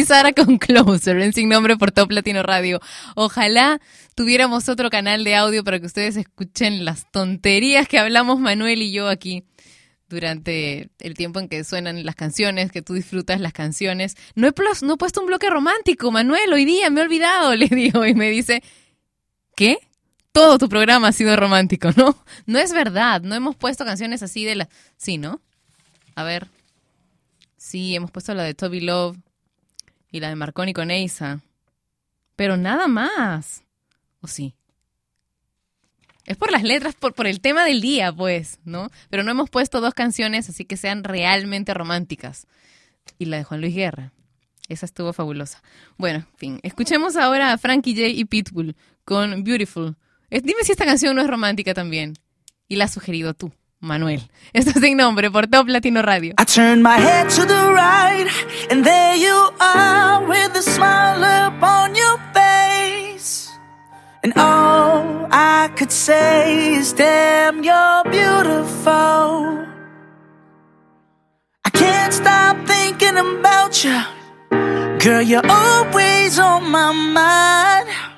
A: Sara con Closer, en Sin Nombre por Top Latino Radio. Ojalá tuviéramos otro canal de audio para que ustedes escuchen las tonterías que hablamos Manuel y yo aquí durante el tiempo en que suenan las canciones, que tú disfrutas las canciones. No he, no he puesto un bloque romántico, Manuel, hoy día me he olvidado, le digo, y me dice, ¿qué? Todo tu programa ha sido romántico, ¿no? No es verdad, no hemos puesto canciones así de la... Sí, ¿no? A ver. Sí, hemos puesto la de Toby Love y la de Marconi con Eisa. Pero nada más. ¿O sí? Es por las letras, por, por el tema del día, pues, ¿no? Pero no hemos puesto dos canciones así que sean realmente románticas. Y la de Juan Luis Guerra. Esa estuvo fabulosa. Bueno, en fin. Escuchemos ahora a Frankie J y Pitbull con Beautiful. Dime si esta canción no es romántica también. Y la has sugerido tú, Manuel. Esto es sin nombre por Top Latino Radio.
B: I turn my head to the right, and there you are with a smile upon your face. And all I could say is, damn, you're beautiful. I can't stop thinking about you. Girl, you're always on my mind.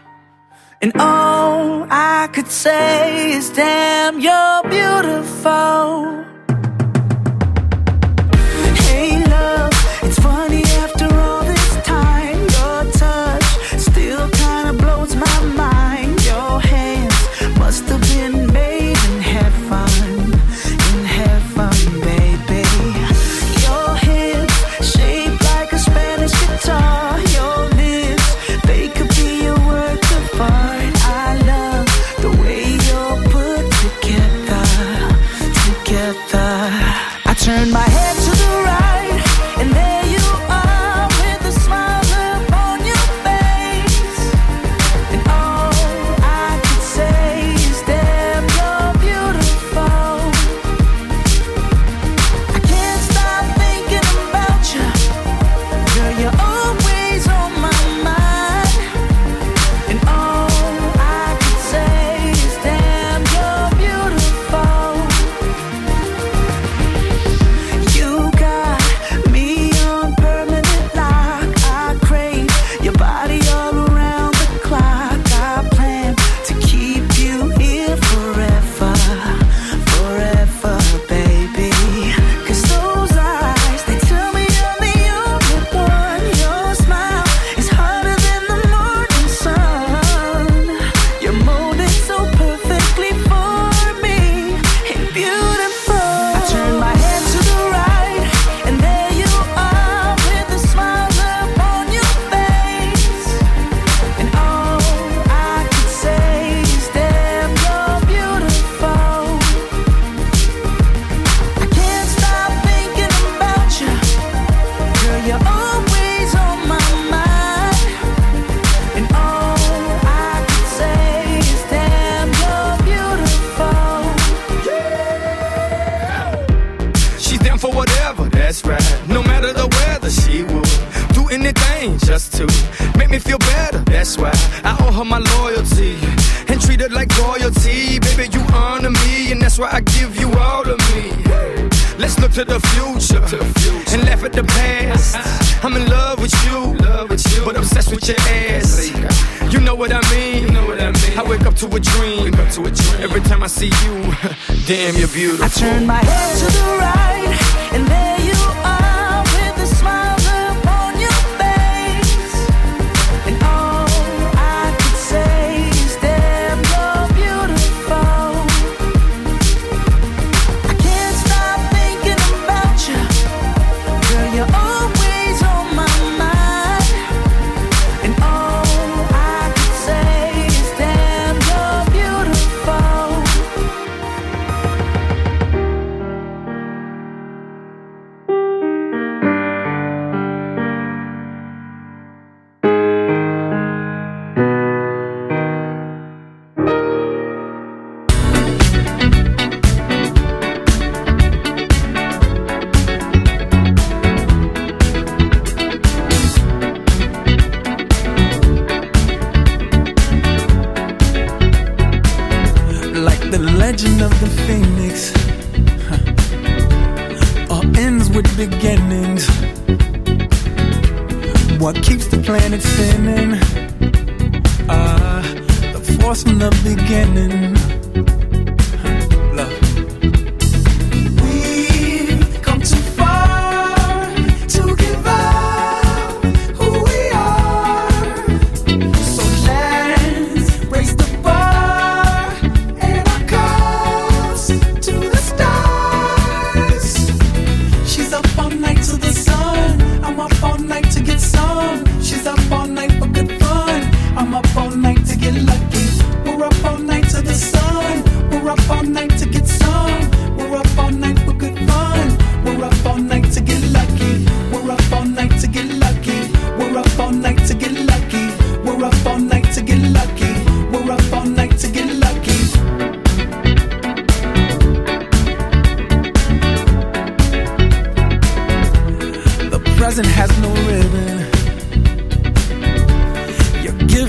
B: And all I could say is, damn, you're beautiful.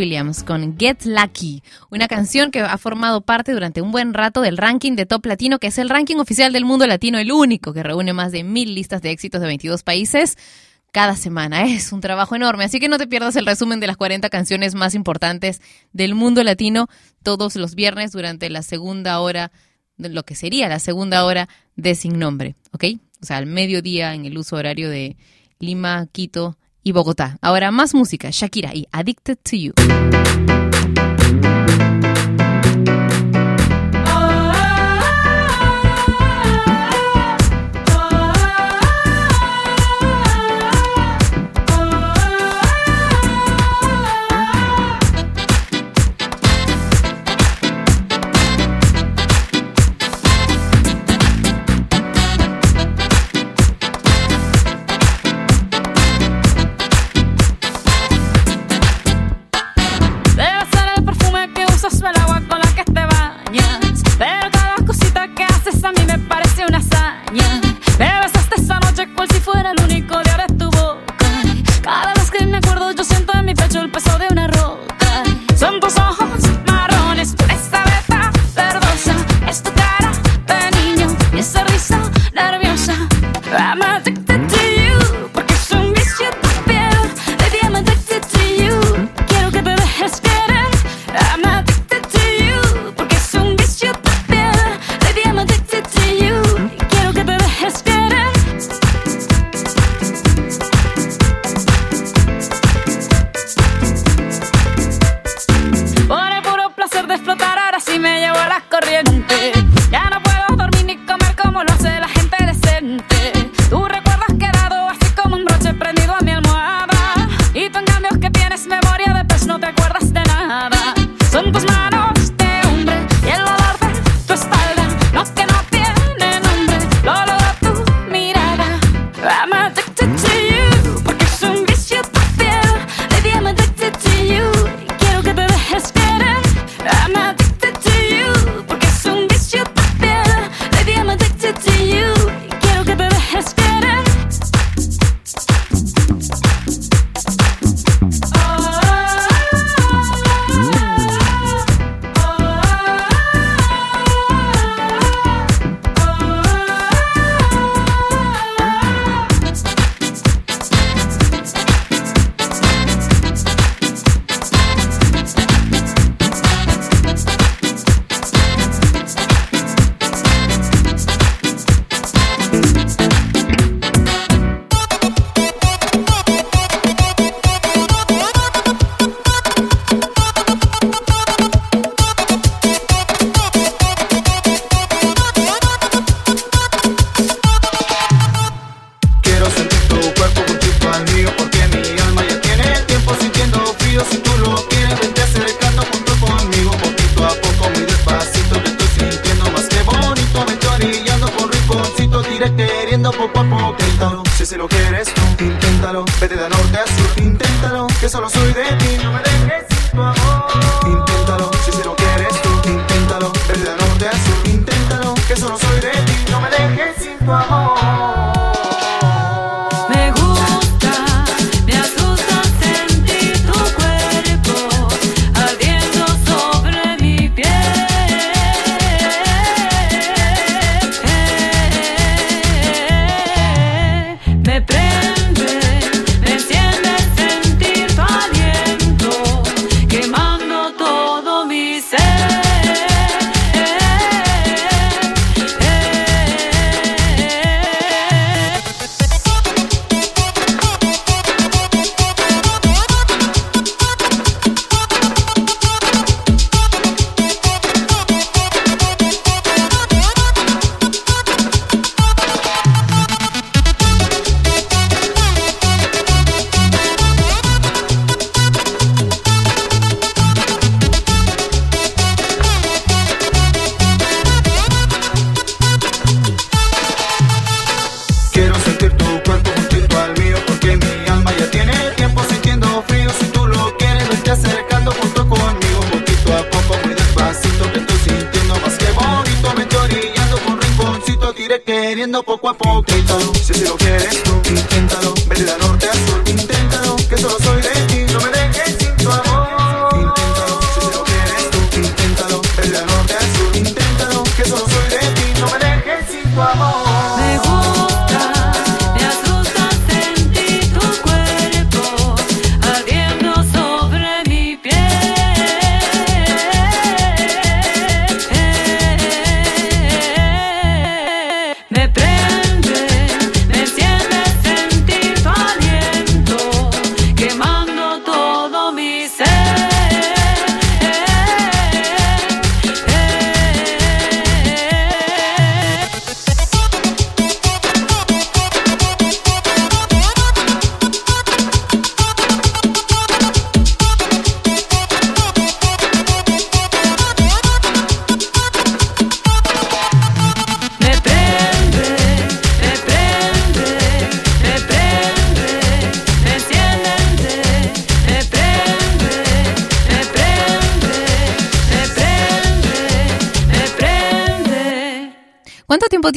A: Williams con Get Lucky, una canción que ha formado parte durante un buen rato del ranking de Top Latino, que es el ranking oficial del mundo latino, el único que reúne más de mil listas de éxitos de 22 países cada semana. Es un trabajo enorme, así que no te pierdas el resumen de las 40 canciones más importantes del mundo latino todos los viernes durante la segunda hora, lo que sería la segunda hora de Sin Nombre, ¿ok? O sea, al mediodía en el uso horario de Lima, Quito, y Bogotá. Ahora más música, Shakira y Addicted to You.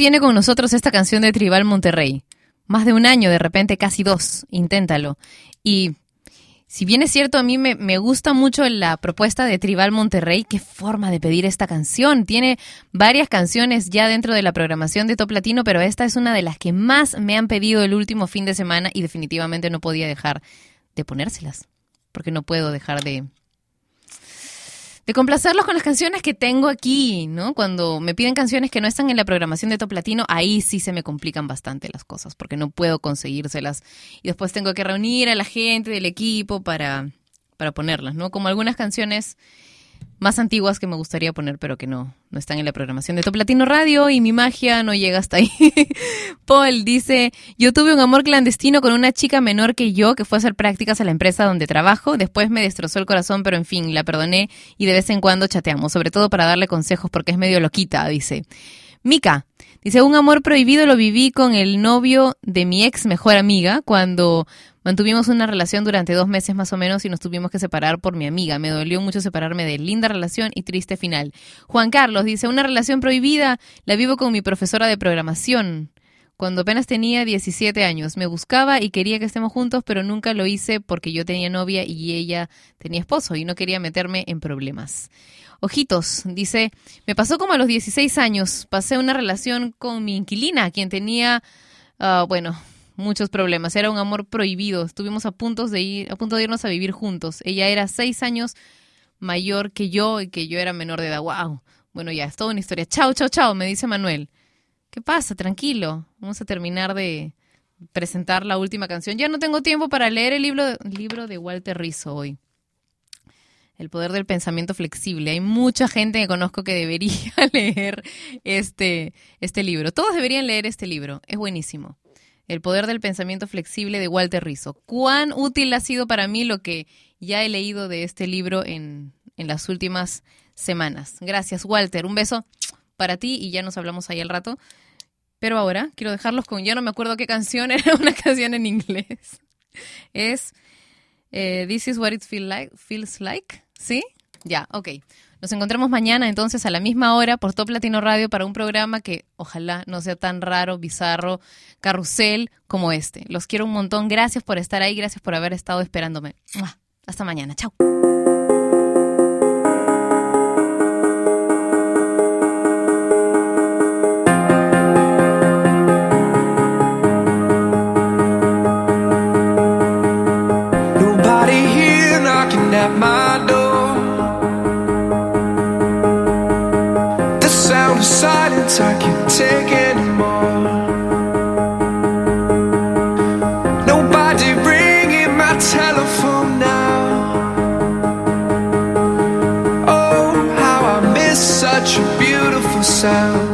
M: Tiene
A: con nosotros esta canción de Tribal Monterrey? Más de un año, de repente casi dos. Inténtalo. Y si bien es cierto, a mí me, me gusta mucho la propuesta de Tribal Monterrey, qué forma de pedir esta canción. Tiene varias canciones ya dentro de la programación de Top Latino, pero esta es una de las que más me han pedido el último fin de semana y definitivamente no podía dejar de ponérselas, porque no puedo dejar de, de complacerlos con las canciones que tengo aquí, ¿no? Cuando me piden canciones que no están en la programación de Top Latino, ahí sí se me complican bastante las cosas, porque no puedo conseguírselas. Y después tengo que reunir a la gente del equipo para, para ponerlas, ¿no? Como algunas canciones más antiguas que me gustaría poner, pero que no, no están en la programación de Top Latino Radio y mi magia no llega hasta ahí. Paul dice, yo tuve un amor clandestino con una chica menor que yo que fue a hacer prácticas a la empresa donde trabajo, después me destrozó el corazón, pero en fin, la perdoné y de vez en cuando chateamos, sobre todo para darle consejos porque es medio loquita, dice. Mika, dice, un amor prohibido lo viví con el novio de mi ex mejor amiga cuando mantuvimos una relación durante dos meses más o menos y nos tuvimos que separar por mi amiga. Me dolió mucho separarme de linda relación y triste final. Juan Carlos dice, una relación prohibida la vivo con mi profesora de programación. Cuando apenas tenía 17 años, me buscaba y quería que estemos juntos, pero nunca lo hice porque yo tenía novia y ella tenía esposo y no quería meterme en problemas. Ojitos, dice, me pasó como a los 16 años, pasé una relación con mi inquilina, quien tenía, ah, bueno, muchos problemas, era un amor prohibido, estuvimos a, puntos de ir, a punto de irnos a vivir juntos. Ella era seis años mayor que yo y que yo era menor de edad. ¡Wow! Bueno, ya, es toda una historia. Chao, chao, chao, me dice Manuel. ¿Qué pasa? Tranquilo. Vamos a terminar de presentar la última canción. Ya no tengo tiempo para leer el libro, libro de Walter Rizzo hoy. El poder del pensamiento flexible. Hay mucha gente que conozco que debería leer este, este libro. Todos deberían leer este libro. Es buenísimo. El poder del pensamiento flexible de Walter Rizzo. ¿Cuán útil ha sido para mí lo que ya he leído de este libro en, en las últimas semanas? Gracias, Walter. Un beso para ti y ya nos hablamos ahí al rato. Pero ahora quiero dejarlos con, ya no me acuerdo qué canción, era una canción en inglés. Es Eh, This is what it feel like, feels like. ¿Sí? Ya, ok. Nos encontramos mañana entonces a la misma hora por Top Latino Radio para un programa que ojalá no sea tan raro, bizarro, carrusel como este. Los quiero un montón. Gracias por estar ahí, gracias por haber estado esperándome. Hasta mañana. Chao.
R: I can't take anymore. Nobody ringing my telephone now. Oh, how I miss such a beautiful sound.